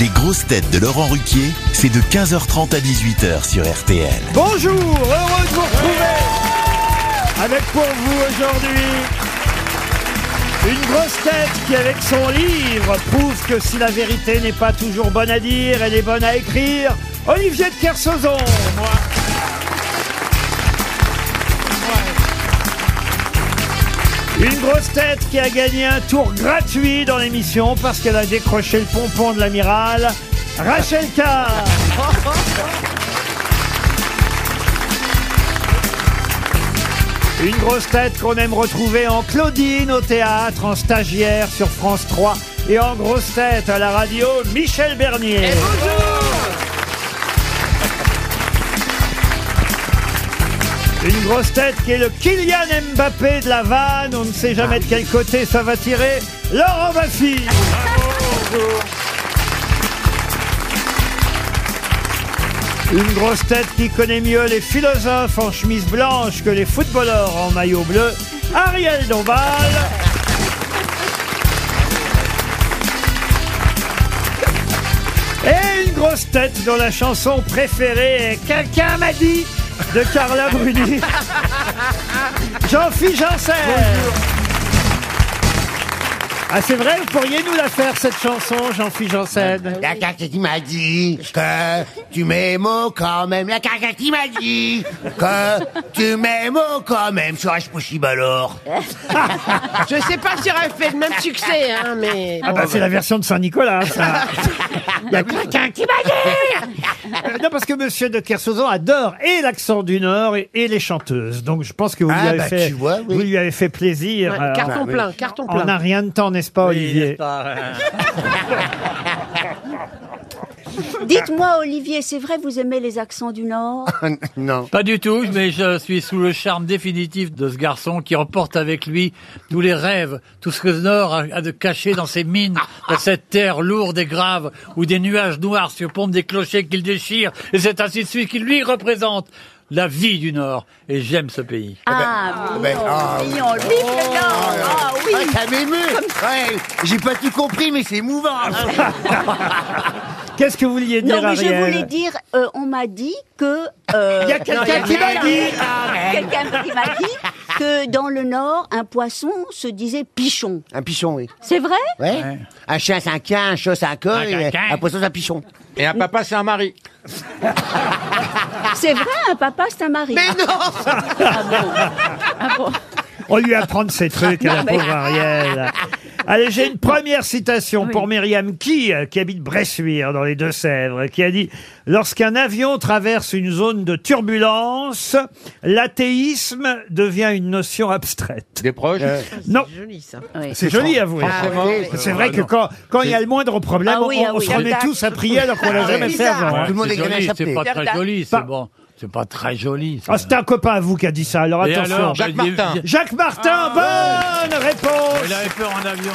Les grosses têtes de Laurent Ruquier, c'est de 15h30 à 18h sur RTL. Bonjour, heureux de vous retrouver avec pour vous aujourd'hui une grosse tête qui avec son livre prouve que si la vérité n'est pas toujours bonne à dire, elle est bonne à écrire, Olivier de Kersauzon. Une grosse tête qui a gagné un tour gratuit dans l'émission parce qu'elle a décroché le pompon de l'amiral, Rachel Carr. Une grosse tête qu'on aime retrouver en Claudine au théâtre, en stagiaire sur France 3 et en grosse tête à la radio, Michel Bernier. Une grosse tête qui est le Kylian Mbappé de la vanne, on ne sait jamais de quel côté ça va tirer, Laurent Baffy. Une grosse tête qui connaît mieux les philosophes en chemise blanche que les footballeurs en maillot bleu, Ariel Dombal. Et une grosse tête dont la chanson préférée est Quelqu'un m'a dit de Carla Bruni. Jean-Philippe Janssen. Ah, c'est vrai, vous pourriez nous la faire, cette chanson, Jean-Philippe Janssen La caca qui m'a dit que tu m'aimes quand même. La caca qui m'a dit que tu m'aimes quand même. Serais-je possible alors? Je sais pas si elle fait le même succès, hein, mais. Ah bah c'est la version de Saint-Nicolas, ça. Il y a quelqu'un qui m'a dit Euh, Non, parce que Monsieur de Kersauzon adore et l'accent du Nord et, et les chanteuses. Donc je pense que vous, lui, Ah, avez bah, fait, tu vois, oui. vous lui avez fait plaisir. Ouais, euh, carton oui. plein, carton en plein. un rien de temps, n'est-ce pas, Olivier Dites-moi, Olivier, c'est vrai, vous aimez les accents du Nord Non. Pas du tout, mais je suis sous le charme définitif de ce garçon qui emporte avec lui tous les rêves, tout ce que le Nord a, de caché dans ses mines, dans cette terre lourde et grave, où des nuages noirs surplombent des clochers qu'il déchire, et c'est ainsi de suite qui lui représente la vie du Nord. Et j'aime ce pays. Ah, ben, mignon, ah, mignon, vive le Nord Ah oui Ouais, ça m'émeut. Ouais, j'ai pas tout compris, mais c'est émouvant. Qu'est-ce que vous vouliez dire, Non, mais je Ariel voulais dire, euh, on m'a dit que... euh, Il y a quelqu'un qui m'a dit Quelqu'un qui m'a dit que dans le Nord, un poisson se disait pichon. Un pichon, oui. C'est vrai? Ouais. Un chien, c'est un quin, un chat, c'est un coq, Un et un poisson, c'est un pichon. Et un papa, c'est un mari. C'est vrai, un papa, c'est un mari. Mais non Ah bon Ah bon On lui apprend ces trucs à la pauvre Ariel. Allez, j'ai une première citation pour Myriam Key, euh, qui habite Bressuire, dans les Deux-Sèvres, qui a dit « Lorsqu'un avion traverse une zone de turbulence, l'athéisme devient une notion abstraite. Des proches. Non, Joli, ça. Oui. c'est joli à vous. Forcément. C'est vrai que quand quand il y a le moindre problème, Ah oui, on, ah on oui. se remet tous à prier alors qu'on l'a jamais fait avant. Tout le monde c'est est échappé. c'est pas très joli, c'est bon. C'est pas très joli. ça. Ah, c'était un copain à vous qui a dit ça, alors Et attention. alors, Jacques bah, Martin. Jacques Martin, bonne réponse Il avait peur en avion.